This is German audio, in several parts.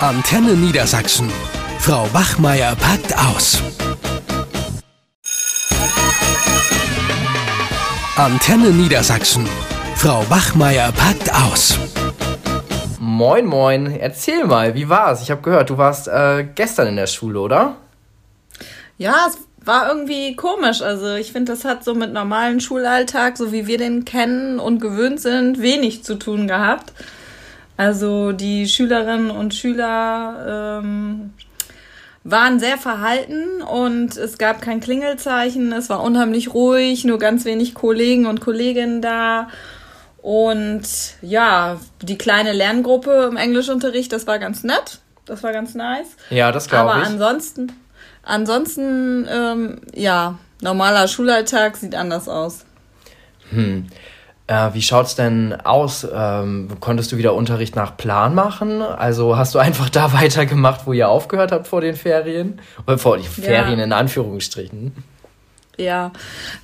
Antenne Niedersachsen. Frau Wachmeier packt aus. Antenne Niedersachsen. Frau Wachmeier packt aus. Moin, moin. Erzähl mal, wie war's? Ich habe gehört, du warst äh, gestern in der Schule, oder? Ja, es war irgendwie komisch. Also ich finde, das hat so mit normalen Schulalltag, so wie wir den kennen und gewöhnt sind, wenig zu tun gehabt. Also die Schülerinnen und Schüler ähm, waren sehr verhalten und es gab kein Klingelzeichen. Es war unheimlich ruhig, nur ganz wenig Kollegen und Kolleginnen da. Und ja, die kleine Lerngruppe im Englischunterricht, das war ganz nett. Das war ganz nice. Ja, das glaube ich. Aber ansonsten, ansonsten, ähm, ja, normaler Schulalltag sieht anders aus. Hm. Äh, wie schaut's denn aus? Ähm, konntest du wieder Unterricht nach Plan machen? Also hast du einfach da weitergemacht, wo ihr aufgehört habt vor den Ferien? Oder vor den Ferien ja. in Anführungsstrichen? Ja,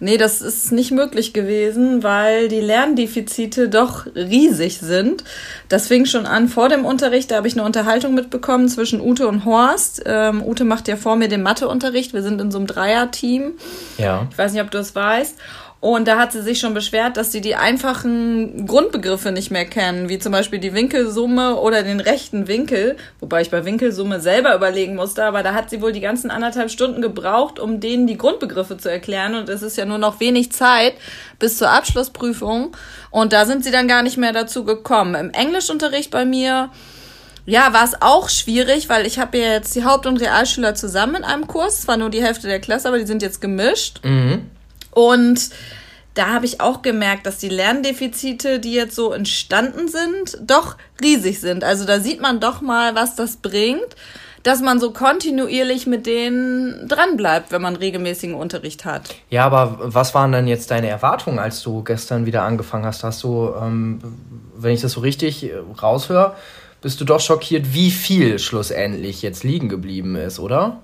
nee, das ist nicht möglich gewesen, weil die Lerndefizite doch riesig sind. Das fing schon an vor dem Unterricht, da habe ich eine Unterhaltung mitbekommen zwischen Ute und Horst. Ähm, Ute macht ja vor mir den Matheunterricht, wir sind in so einem Dreier-Team. Ja. Ich weiß nicht, ob du das weißt. Und da hat sie sich schon beschwert, dass sie die einfachen Grundbegriffe nicht mehr kennen, wie zum Beispiel die Winkelsumme oder den rechten Winkel, wobei ich bei Winkelsumme selber überlegen musste, aber da hat sie wohl die ganzen anderthalb Stunden gebraucht, um denen die Grundbegriffe zu erklären. Und es ist ja nur noch wenig Zeit bis zur Abschlussprüfung. Und da sind sie dann gar nicht mehr dazu gekommen. Im Englischunterricht bei mir ja, war es auch schwierig, weil ich habe ja jetzt die Haupt- und Realschüler zusammen in einem Kurs. Zwar nur die Hälfte der Klasse, aber die sind jetzt gemischt. Mhm. Und da habe ich auch gemerkt, dass die Lerndefizite, die jetzt so entstanden sind, doch riesig sind. Also da sieht man doch mal, was das bringt, dass man so kontinuierlich mit denen dranbleibt, wenn man regelmäßigen Unterricht hat. Ja, aber was waren denn jetzt deine Erwartungen, als du gestern wieder angefangen hast? Hast du, ähm, wenn ich das so richtig raushöre, bist du doch schockiert, wie viel schlussendlich jetzt liegen geblieben ist, oder?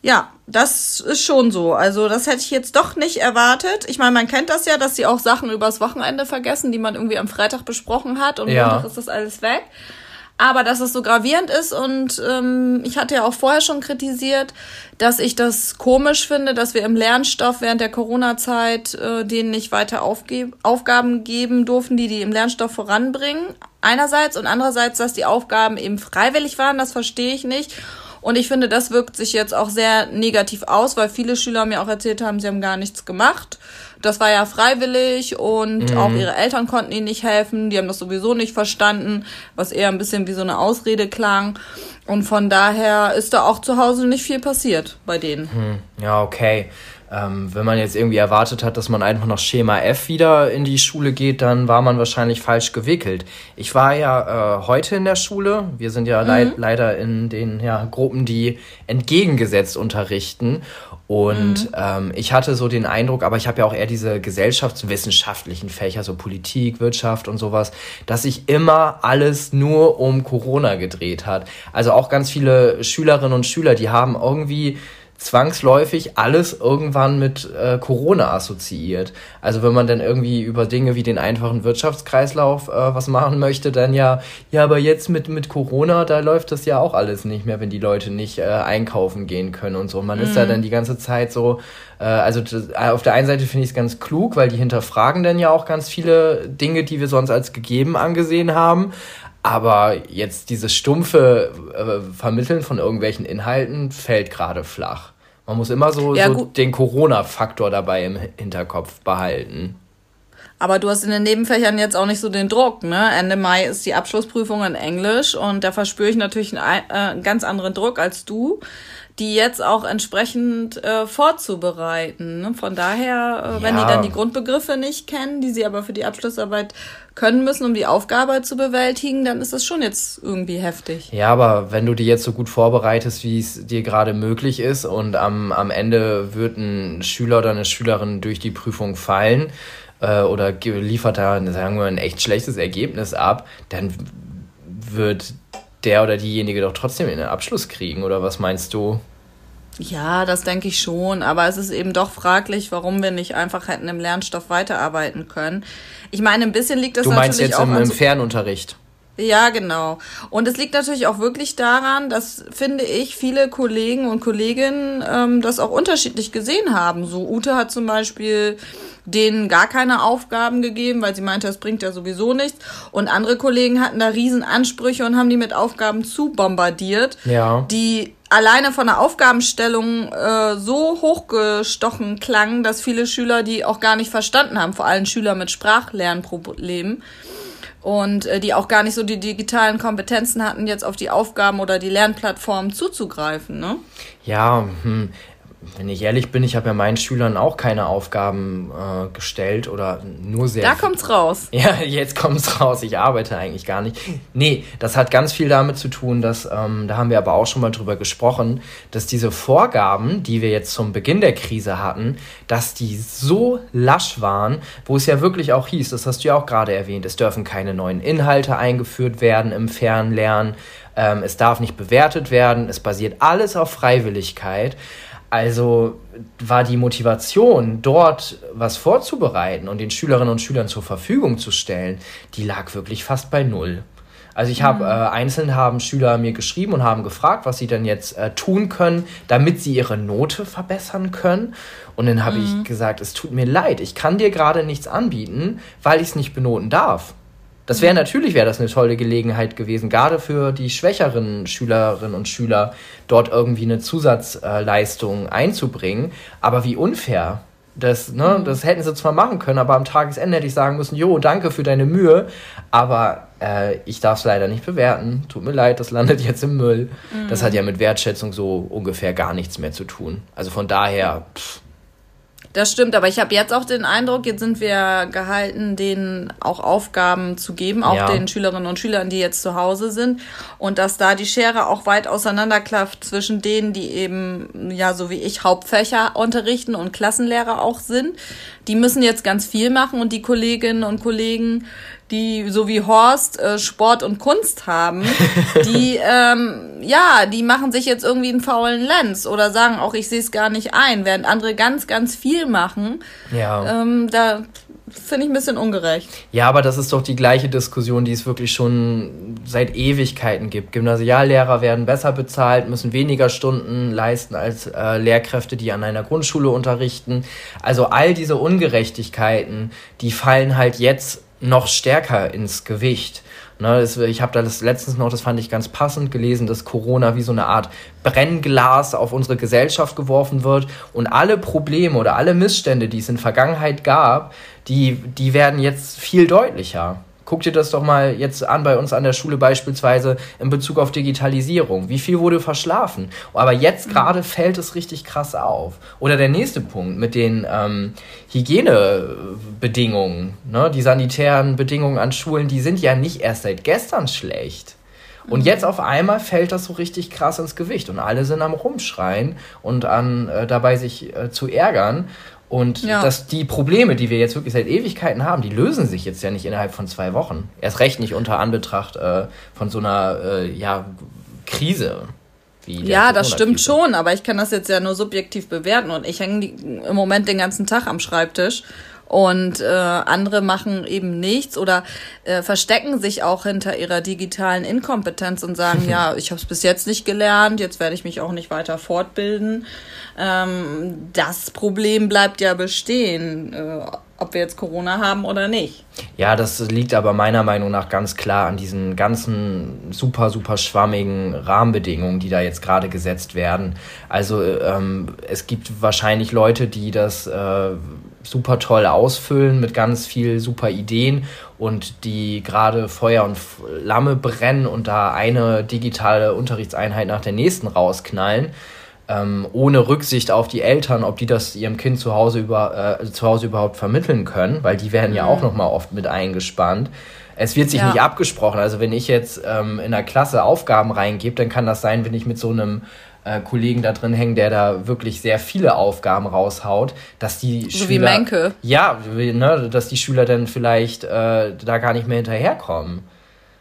Ja, das ist schon so. Also das hätte ich jetzt doch nicht erwartet. Ich meine, man kennt das ja, dass sie auch Sachen übers Wochenende vergessen, die man irgendwie am Freitag besprochen hat und ja. Montag ist das alles weg. Aber dass es so gravierend ist und ähm, ich hatte ja auch vorher schon kritisiert, dass ich das komisch finde, dass wir im Lernstoff während der Corona-Zeit äh, denen nicht weiter Aufge Aufgaben geben durften, die die im Lernstoff voranbringen. Einerseits und andererseits, dass die Aufgaben eben freiwillig waren, das verstehe ich nicht. Und ich finde, das wirkt sich jetzt auch sehr negativ aus, weil viele Schüler mir auch erzählt haben, sie haben gar nichts gemacht. Das war ja freiwillig und mhm. auch ihre Eltern konnten ihnen nicht helfen. Die haben das sowieso nicht verstanden, was eher ein bisschen wie so eine Ausrede klang. Und von daher ist da auch zu Hause nicht viel passiert bei denen. Hm. Ja, okay. Ähm, wenn man jetzt irgendwie erwartet hat, dass man einfach nach Schema F wieder in die Schule geht, dann war man wahrscheinlich falsch gewickelt. Ich war ja äh, heute in der Schule. Wir sind ja mhm. leid, leider in den ja, Gruppen, die entgegengesetzt unterrichten. Und mhm. ähm, ich hatte so den Eindruck, aber ich habe ja auch eher diese gesellschaftswissenschaftlichen Fächer, so Politik, Wirtschaft und sowas, dass sich immer alles nur um Corona gedreht hat. Also auch ganz viele Schülerinnen und Schüler, die haben irgendwie zwangsläufig alles irgendwann mit äh, Corona assoziiert. Also wenn man dann irgendwie über Dinge wie den einfachen Wirtschaftskreislauf äh, was machen möchte, dann ja, ja, aber jetzt mit, mit Corona, da läuft das ja auch alles nicht mehr, wenn die Leute nicht äh, einkaufen gehen können und so. Man mhm. ist ja dann die ganze Zeit so, äh, also das, äh, auf der einen Seite finde ich es ganz klug, weil die hinterfragen dann ja auch ganz viele Dinge, die wir sonst als gegeben angesehen haben. Aber jetzt dieses stumpfe äh, Vermitteln von irgendwelchen Inhalten fällt gerade flach. Man muss immer so, ja, so den Corona-Faktor dabei im Hinterkopf behalten. Aber du hast in den Nebenfächern jetzt auch nicht so den Druck, ne? Ende Mai ist die Abschlussprüfung in Englisch und da verspüre ich natürlich einen, äh, einen ganz anderen Druck als du die jetzt auch entsprechend äh, vorzubereiten. Ne? Von daher, äh, wenn ja. die dann die Grundbegriffe nicht kennen, die sie aber für die Abschlussarbeit können müssen, um die Aufgabe zu bewältigen, dann ist das schon jetzt irgendwie heftig. Ja, aber wenn du die jetzt so gut vorbereitest, wie es dir gerade möglich ist und am, am Ende wird ein Schüler oder eine Schülerin durch die Prüfung fallen äh, oder liefert da, sagen wir, ein echt schlechtes Ergebnis ab, dann wird der oder diejenige doch trotzdem in den Abschluss kriegen, oder was meinst du? Ja, das denke ich schon, aber es ist eben doch fraglich, warum wir nicht einfach hätten im Lernstoff weiterarbeiten können. Ich meine, ein bisschen liegt das natürlich auch. Du meinst jetzt im, im Fernunterricht? Ja, genau. Und es liegt natürlich auch wirklich daran, dass, finde ich, viele Kollegen und Kolleginnen ähm, das auch unterschiedlich gesehen haben. So Ute hat zum Beispiel denen gar keine Aufgaben gegeben, weil sie meinte, das bringt ja sowieso nichts. Und andere Kollegen hatten da riesen Ansprüche und haben die mit Aufgaben zu bombardiert, Ja. die alleine von der Aufgabenstellung äh, so hochgestochen klangen, dass viele Schüler die auch gar nicht verstanden haben, vor allem Schüler mit Sprachlernproblemen und äh, die auch gar nicht so die digitalen Kompetenzen hatten, jetzt auf die Aufgaben oder die Lernplattformen zuzugreifen. Ne? Ja, hm, wenn ich ehrlich bin, ich habe ja meinen Schülern auch keine Aufgaben äh, gestellt oder nur sehr. Da kommt's raus. Ja, jetzt kommt's raus. Ich arbeite eigentlich gar nicht. Nee, das hat ganz viel damit zu tun, dass, ähm, da haben wir aber auch schon mal drüber gesprochen, dass diese Vorgaben, die wir jetzt zum Beginn der Krise hatten, dass die so lasch waren, wo es ja wirklich auch hieß, das hast du ja auch gerade erwähnt, es dürfen keine neuen Inhalte eingeführt werden im Fernlernen, ähm, es darf nicht bewertet werden, es basiert alles auf Freiwilligkeit. Also war die Motivation, dort was vorzubereiten und den Schülerinnen und Schülern zur Verfügung zu stellen, die lag wirklich fast bei null. Also ich habe äh, einzeln haben Schüler mir geschrieben und haben gefragt, was sie denn jetzt äh, tun können, damit sie ihre Note verbessern können. Und dann habe ich gesagt, es tut mir leid, ich kann dir gerade nichts anbieten, weil ich es nicht benoten darf. Das wäre natürlich wäre das eine tolle Gelegenheit gewesen, gerade für die schwächeren Schülerinnen und Schüler dort irgendwie eine Zusatzleistung einzubringen. Aber wie unfair. Das, ne, das hätten sie zwar machen können, aber am Tagesende hätte ich sagen müssen, jo, danke für deine Mühe, aber äh, ich darf es leider nicht bewerten. Tut mir leid, das landet jetzt im Müll. Das hat ja mit Wertschätzung so ungefähr gar nichts mehr zu tun. Also von daher, pff, Das stimmt, aber ich habe jetzt auch den Eindruck, jetzt sind wir gehalten, denen auch Aufgaben zu geben, auch Ja. den Schülerinnen und Schülern, die jetzt zu Hause sind. Und dass da die Schere auch weit auseinanderklafft zwischen denen, die eben, ja, so wie ich, Hauptfächer unterrichten und Klassenlehrer auch sind. Die müssen jetzt ganz viel machen und die Kolleginnen und Kollegen, die so wie Horst äh, Sport und Kunst haben, die ähm, ja, die machen sich jetzt irgendwie einen faulen Lenz oder sagen auch, ich sehe es gar nicht ein, während andere ganz, ganz viel machen. ja. Ähm, da finde ich ein bisschen ungerecht. Ja, aber das ist doch die gleiche Diskussion, die es wirklich schon seit Ewigkeiten gibt. Gymnasiallehrer werden besser bezahlt, müssen weniger Stunden leisten als äh, Lehrkräfte, die an einer Grundschule unterrichten. Also all diese Ungerechtigkeiten, die fallen halt jetzt noch stärker ins Gewicht. Ne, ich habe da das letztens noch, das fand ich ganz passend gelesen, dass Corona wie so eine Art Brennglas auf unsere Gesellschaft geworfen wird und alle Probleme oder alle Missstände, die es in Vergangenheit gab, die, die werden jetzt viel deutlicher. Guck dir das doch mal jetzt an bei uns an der Schule beispielsweise in Bezug auf Digitalisierung. Wie viel wurde verschlafen? Aber jetzt gerade fällt es richtig krass auf. Oder der nächste Punkt mit den ähm, Hygienebedingungen. Ne? Die sanitären Bedingungen an Schulen, die sind ja nicht erst seit gestern schlecht. Und jetzt auf einmal fällt das so richtig krass ins Gewicht und alle sind am Rumschreien und an äh, dabei sich äh, zu ärgern. Und Ja. dass die Probleme, die wir jetzt wirklich seit Ewigkeiten haben, die lösen sich jetzt ja nicht innerhalb von zwei Wochen. Erst recht nicht unter Anbetracht äh, von so einer äh, ja, Krise. Ja, das stimmt schon, aber ich kann das jetzt ja nur subjektiv bewerten und ich hänge im Moment den ganzen Tag am Schreibtisch und äh, andere machen eben nichts oder äh, verstecken sich auch hinter ihrer digitalen Inkompetenz und sagen, ja, ich habe es bis jetzt nicht gelernt, jetzt werde ich mich auch nicht weiter fortbilden. Ähm, das Problem bleibt ja bestehen, äh, ob wir jetzt Corona haben oder nicht. Ja, das liegt aber meiner Meinung nach ganz klar an diesen ganzen super, super schwammigen Rahmenbedingungen, die da jetzt gerade gesetzt werden. Also ähm, es gibt wahrscheinlich Leute, die das äh, super toll ausfüllen mit ganz viel super Ideen und die gerade Feuer und Flamme brennen und da eine digitale Unterrichtseinheit nach der nächsten rausknallen ähm, ohne Rücksicht auf die Eltern, ob die das ihrem Kind zu Hause, über, äh, zu Hause überhaupt vermitteln können, weil die werden ja auch nochmal oft mit eingespannt. Es wird sich Ja. nicht abgesprochen. Also wenn ich jetzt ähm, in der Klasse Aufgaben reingebe, dann kann das sein, wenn ich mit so einem äh, Kollegen da drin hänge, der da wirklich sehr viele Aufgaben raushaut, dass die So Schüler... wie Menke. Ja, ne, dass die Schüler dann vielleicht äh, da gar nicht mehr hinterherkommen.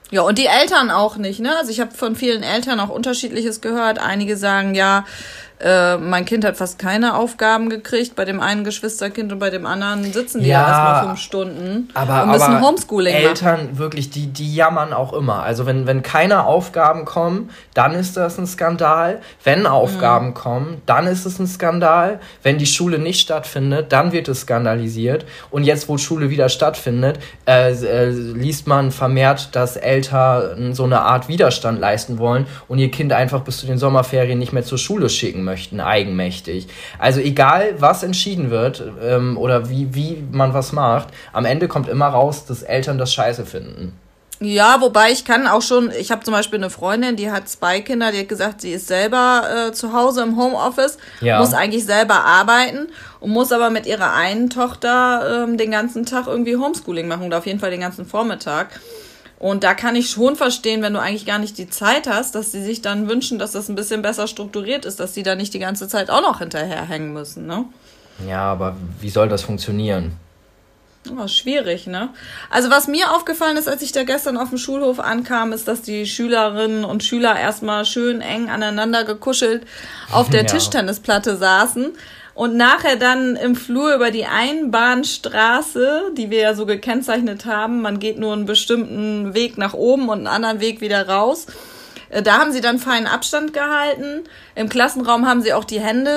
Ja, und die Eltern auch nicht, ne? Also ich habe von vielen Eltern auch unterschiedliches gehört. Einige sagen, ja, äh, mein Kind hat fast keine Aufgaben gekriegt, bei dem einen Geschwisterkind und bei dem anderen sitzen die ja, ja erstmal fünf Stunden aber, und müssen aber Homeschooling Eltern machen. wirklich, die, die jammern auch immer. Also wenn, wenn keine Aufgaben kommen, dann ist das ein Skandal. Wenn Aufgaben mhm. kommen, dann ist es ein Skandal. Wenn die Schule nicht stattfindet, dann wird es skandalisiert. Und jetzt, wo Schule wieder stattfindet, äh, äh, liest man vermehrt, dass Eltern so eine Art Widerstand leisten wollen und ihr Kind einfach bis zu den Sommerferien nicht mehr zur Schule schicken möchten, eigenmächtig. Also egal, was entschieden wird ähm, oder wie, wie man was macht, am Ende kommt immer raus, dass Eltern das scheiße finden. Ja, wobei ich kann auch schon, ich habe zum Beispiel eine Freundin, die hat zwei Kinder, die hat gesagt, sie ist selber äh, zu Hause im Homeoffice, ja. muss eigentlich selber arbeiten und muss aber mit ihrer einen Tochter ähm, den ganzen Tag irgendwie Homeschooling machen oder auf jeden Fall den ganzen Vormittag. Und da kann ich schon verstehen, wenn du eigentlich gar nicht die Zeit hast, dass sie sich dann wünschen, dass das ein bisschen besser strukturiert ist, dass sie da nicht die ganze Zeit auch noch hinterherhängen müssen, ne? Ja, aber wie soll das funktionieren? Oh, schwierig, ne? Also was mir aufgefallen ist, als ich da gestern auf dem Schulhof ankam, ist, dass die Schülerinnen und Schüler erstmal schön eng aneinander gekuschelt auf der ja. Tischtennisplatte saßen und nachher dann im Flur über die Einbahnstraße, die wir ja so gekennzeichnet haben, man geht nur einen bestimmten Weg nach oben und einen anderen Weg wieder raus. Äh, da haben sie dann feinen Abstand gehalten. Im Klassenraum haben sie auch die Hände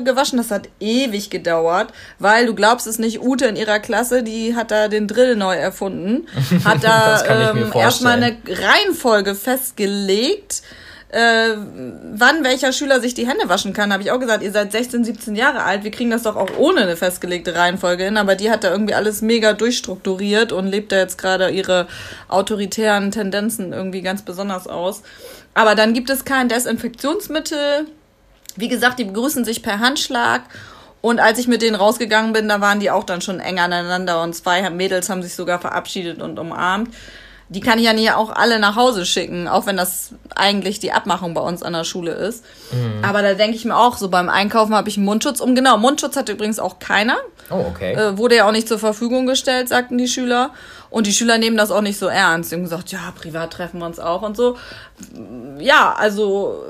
äh, gewaschen. Das hat ewig gedauert, weil du glaubst es nicht, Ute in ihrer Klasse, die hat da den Drill neu erfunden, hat da ähm, erstmal eine Reihenfolge festgelegt äh, wann welcher Schüler sich die Hände waschen kann, habe ich auch gesagt, ihr seid 16, 17 Jahre alt, wir kriegen das doch auch ohne eine festgelegte Reihenfolge hin, aber die hat da irgendwie alles mega durchstrukturiert und lebt da jetzt gerade ihre autoritären Tendenzen irgendwie ganz besonders aus. Aber dann gibt es kein Desinfektionsmittel. Wie gesagt, die begrüßen sich per Handschlag. Und als ich mit denen rausgegangen bin, da waren die auch dann schon eng aneinander und zwei Mädels haben sich sogar verabschiedet und umarmt die kann ich ja nicht auch alle nach Hause schicken, auch wenn das eigentlich die Abmachung bei uns an der Schule ist. Mhm. Aber da denke ich mir auch, so beim Einkaufen habe ich einen Mundschutz um. Genau, Mundschutz hat übrigens auch keiner. Oh, okay. Äh, wurde ja auch nicht zur Verfügung gestellt, sagten die Schüler. Und die Schüler nehmen das auch nicht so ernst. Die haben gesagt, ja, privat treffen wir uns auch und so. Ja, also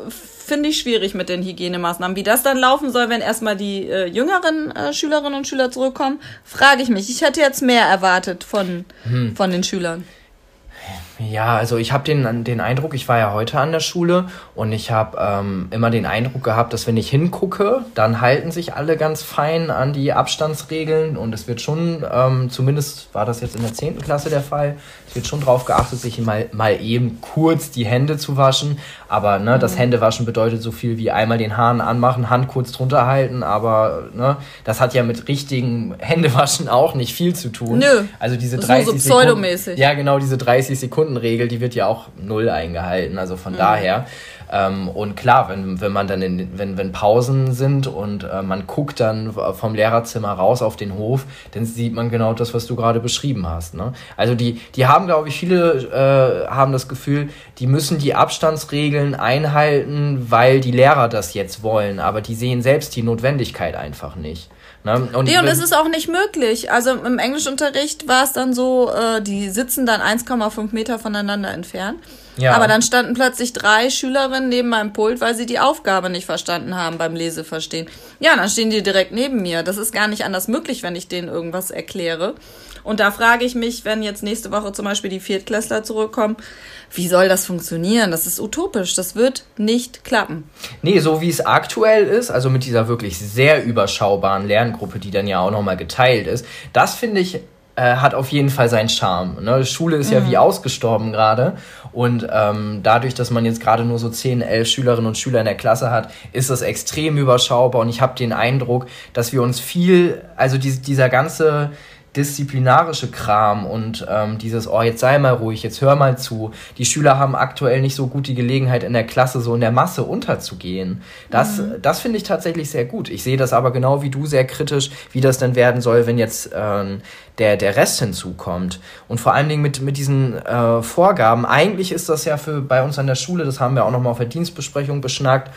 finde ich schwierig mit den Hygienemaßnahmen. Wie das dann laufen soll, wenn erstmal die äh, jüngeren äh, Schülerinnen und Schüler zurückkommen, frage ich mich. Ich hätte jetzt mehr erwartet von, hm. von den Schülern. Ja, also ich habe den, den Eindruck, ich war ja heute an der Schule und ich habe ähm, immer den Eindruck gehabt, dass wenn ich hingucke, dann halten sich alle ganz fein an die Abstandsregeln und es wird schon, ähm, zumindest war das jetzt in der 10. Klasse der Fall, es wird schon darauf geachtet, sich mal, mal eben kurz die Hände zu waschen. Aber ne, mhm. das Händewaschen bedeutet so viel wie einmal den Hahn anmachen, Hand kurz drunter halten, aber ne, das hat ja mit richtigen Händewaschen auch nicht viel zu tun. Nö. Also diese 30 so, so pseudomäßig. Sekunden, ja, genau, diese 30 Sekunden Regel, die wird ja auch null eingehalten. Also von mhm. daher ähm, und klar, wenn, wenn man dann in, wenn, wenn Pausen sind und äh, man guckt dann vom Lehrerzimmer raus auf den Hof, dann sieht man genau das, was du gerade beschrieben hast. Ne? Also die, die haben, glaube ich, viele äh, haben das Gefühl, die müssen die Abstandsregeln einhalten, weil die Lehrer das jetzt wollen, aber die sehen selbst die Notwendigkeit einfach nicht. Ne? Und, nee, und es ist auch nicht möglich. Also im Englischunterricht war es dann so, äh, die sitzen dann 1,5 Meter voneinander entfernt. Ja. Aber dann standen plötzlich drei Schülerinnen neben meinem Pult, weil sie die Aufgabe nicht verstanden haben beim Leseverstehen. Ja, dann stehen die direkt neben mir. Das ist gar nicht anders möglich, wenn ich denen irgendwas erkläre. Und da frage ich mich, wenn jetzt nächste Woche zum Beispiel die Viertklässler zurückkommen, wie soll das funktionieren? Das ist utopisch. Das wird nicht klappen. Nee, so wie es aktuell ist, also mit dieser wirklich sehr überschaubaren Lerngruppe, die dann ja auch nochmal geteilt ist, das finde ich äh, hat auf jeden Fall seinen Charme. Ne? Schule ist mhm. ja wie ausgestorben gerade. Und ähm, dadurch, dass man jetzt gerade nur so 10, 11 Schülerinnen und Schüler in der Klasse hat, ist das extrem überschaubar. Und ich habe den Eindruck, dass wir uns viel, also die, dieser ganze disziplinarische Kram und ähm, dieses, oh, jetzt sei mal ruhig, jetzt hör mal zu. Die Schüler haben aktuell nicht so gut die Gelegenheit, in der Klasse so in der Masse unterzugehen. Das, mhm. das finde ich tatsächlich sehr gut. Ich sehe das aber genau wie du sehr kritisch, wie das denn werden soll, wenn jetzt ähm, der, der Rest hinzukommt. Und vor allen Dingen mit, mit diesen äh, Vorgaben. Eigentlich ist das ja für bei uns an der Schule, das haben wir auch nochmal auf der Dienstbesprechung beschnackt,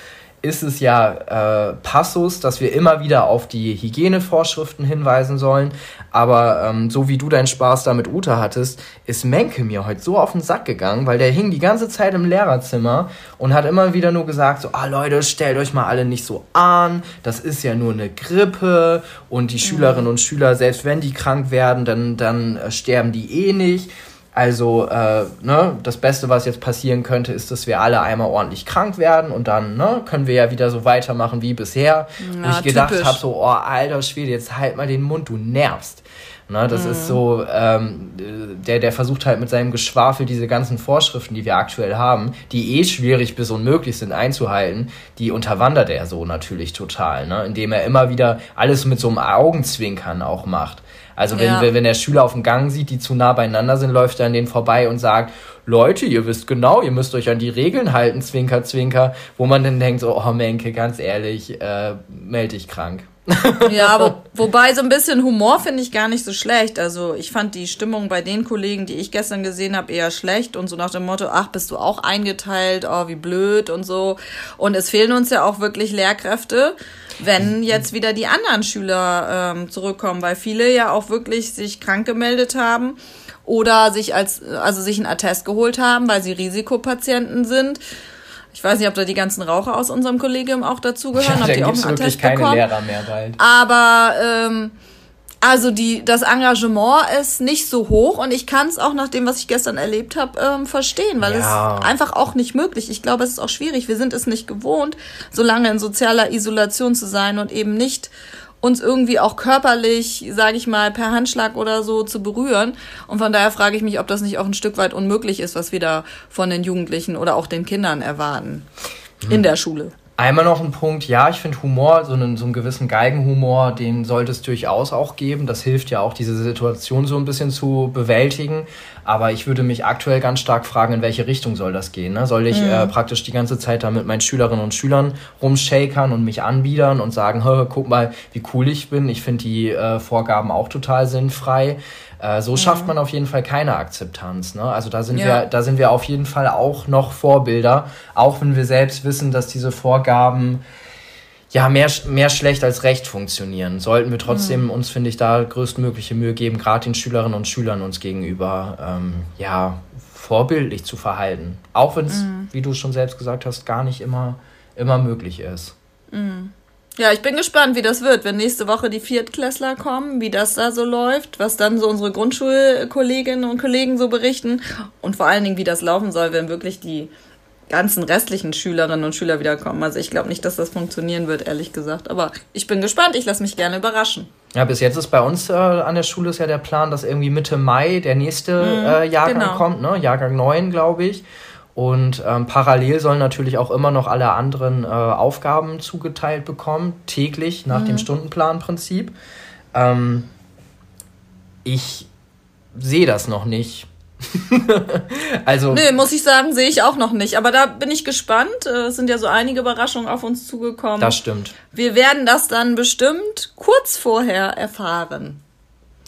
ist es ja äh, Passus, dass wir immer wieder auf die Hygienevorschriften hinweisen sollen. Aber ähm, so wie du deinen Spaß da mit Uta hattest, ist Menke mir heute so auf den Sack gegangen, weil der hing die ganze Zeit im Lehrerzimmer und hat immer wieder nur gesagt, so, ah Leute, stellt euch mal alle nicht so an, das ist ja nur eine Grippe und die mhm. Schülerinnen und Schüler, selbst wenn die krank werden, dann, dann äh, sterben die eh nicht. Also, äh, ne, das Beste, was jetzt passieren könnte, ist, dass wir alle einmal ordentlich krank werden und dann ne, können wir ja wieder so weitermachen wie bisher. Ja, Wo ich gedacht habe, so, oh, alter Schwede, jetzt halt mal den Mund, du nervst. Ne, das mhm. ist so, ähm, der, der versucht halt mit seinem Geschwafel diese ganzen Vorschriften, die wir aktuell haben, die eh schwierig bis unmöglich sind einzuhalten, die unterwandert er so natürlich total, ne, indem er immer wieder alles mit so einem Augenzwinkern auch macht. Also wenn, ja. wenn, wenn der Schüler auf dem Gang sieht, die zu nah beieinander sind, läuft er an denen vorbei und sagt, Leute, ihr wisst genau, ihr müsst euch an die Regeln halten, Zwinker, Zwinker, wo man dann denkt, so, oh Menke, ganz ehrlich, äh, melde dich krank. Ja, wo, wobei so ein bisschen Humor finde ich gar nicht so schlecht. Also ich fand die Stimmung bei den Kollegen, die ich gestern gesehen habe, eher schlecht und so nach dem Motto, ach, bist du auch eingeteilt, oh, wie blöd und so. Und es fehlen uns ja auch wirklich Lehrkräfte wenn jetzt wieder die anderen Schüler ähm, zurückkommen, weil viele ja auch wirklich sich krank gemeldet haben oder sich als also sich einen Attest geholt haben, weil sie Risikopatienten sind. Ich weiß nicht, ob da die ganzen Raucher aus unserem Kollegium auch dazugehören, ja, ob die auch einen Attest keine bekommen. Lehrer mehr bald. Aber ähm, also die, das Engagement ist nicht so hoch und ich kann es auch nach dem, was ich gestern erlebt habe, ähm, verstehen, weil ja. es einfach auch nicht möglich. Ich glaube, es ist auch schwierig. Wir sind es nicht gewohnt, so lange in sozialer Isolation zu sein und eben nicht uns irgendwie auch körperlich, sage ich mal, per Handschlag oder so zu berühren. Und von daher frage ich mich, ob das nicht auch ein Stück weit unmöglich ist, was wir da von den Jugendlichen oder auch den Kindern erwarten hm. in der Schule. Einmal noch ein Punkt, ja, ich finde Humor, so einen, so einen gewissen Geigenhumor, den sollte es durchaus auch geben. Das hilft ja auch, diese Situation so ein bisschen zu bewältigen. Aber ich würde mich aktuell ganz stark fragen, in welche Richtung soll das gehen. Ne? Soll ich mhm. äh, praktisch die ganze Zeit da mit meinen Schülerinnen und Schülern rumshakern und mich anbiedern und sagen, guck mal, wie cool ich bin. Ich finde die äh, Vorgaben auch total sinnfrei. Äh, so mhm. schafft man auf jeden Fall keine Akzeptanz. Ne? Also da sind ja. wir, da sind wir auf jeden Fall auch noch Vorbilder, auch wenn wir selbst wissen, dass diese Vorgaben ja mehr, mehr schlecht als recht funktionieren. Sollten wir trotzdem mhm. uns, finde ich, da größtmögliche Mühe geben, gerade den Schülerinnen und Schülern uns gegenüber, ähm, ja, vorbildlich zu verhalten. Auch wenn es, mhm. wie du schon selbst gesagt hast, gar nicht immer, immer möglich ist. Mhm. Ja, ich bin gespannt, wie das wird, wenn nächste Woche die Viertklässler kommen, wie das da so läuft, was dann so unsere Grundschulkolleginnen und Kollegen so berichten und vor allen Dingen, wie das laufen soll, wenn wirklich die ganzen restlichen Schülerinnen und Schüler wiederkommen. Also ich glaube nicht, dass das funktionieren wird, ehrlich gesagt. Aber ich bin gespannt, ich lasse mich gerne überraschen. Ja, bis jetzt ist bei uns äh, an der Schule ist ja der Plan, dass irgendwie Mitte Mai der nächste mhm, äh, Jahrgang genau. kommt, ne? Jahrgang 9, glaube ich. Und ähm, parallel sollen natürlich auch immer noch alle anderen äh, Aufgaben zugeteilt bekommen, täglich nach mhm. dem Stundenplanprinzip. Ähm, ich sehe das noch nicht. also. Nee, muss ich sagen, sehe ich auch noch nicht. Aber da bin ich gespannt. Es sind ja so einige Überraschungen auf uns zugekommen. Das stimmt. Wir werden das dann bestimmt kurz vorher erfahren.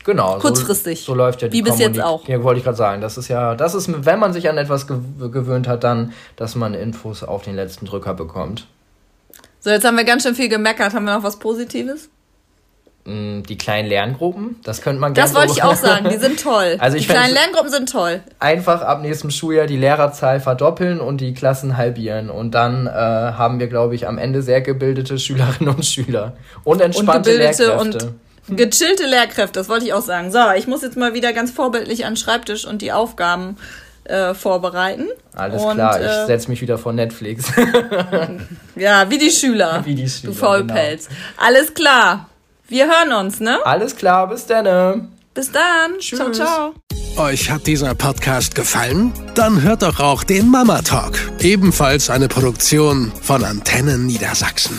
Genau. Kurzfristig. So, so läuft ja die Wie bis Kommunik jetzt auch. Ja, wollte ich gerade sagen. Das ist ja, das ist, wenn man sich an etwas gewöhnt hat, dann, dass man Infos auf den letzten Drücker bekommt. So, jetzt haben wir ganz schön viel gemeckert. Haben wir noch was Positives? Mm, die kleinen Lerngruppen, das könnte man gerne. Das wollte ich auch sagen, die sind toll. Also ich die kleinen Lerngruppen sind toll. Einfach ab nächstem Schuljahr die Lehrerzahl verdoppeln und die Klassen halbieren. Und dann äh, haben wir, glaube ich, am Ende sehr gebildete Schülerinnen und Schüler. Und entspannte und gebildete Lehrkräfte. Und Gechillte Lehrkräfte, das wollte ich auch sagen. So, ich muss jetzt mal wieder ganz vorbildlich an den Schreibtisch und die Aufgaben äh, vorbereiten. Alles und, klar, ich äh, setze mich wieder vor Netflix. ja, wie die Schüler. Wie die Schüler. Du Faulpelz. Genau. Alles klar. Wir hören uns, ne? Alles klar, bis dann. Bis dann. Tschüss. Ciao, ciao. Euch hat dieser Podcast gefallen? Dann hört doch auch den Mama Talk. Ebenfalls eine Produktion von Antennen Niedersachsen.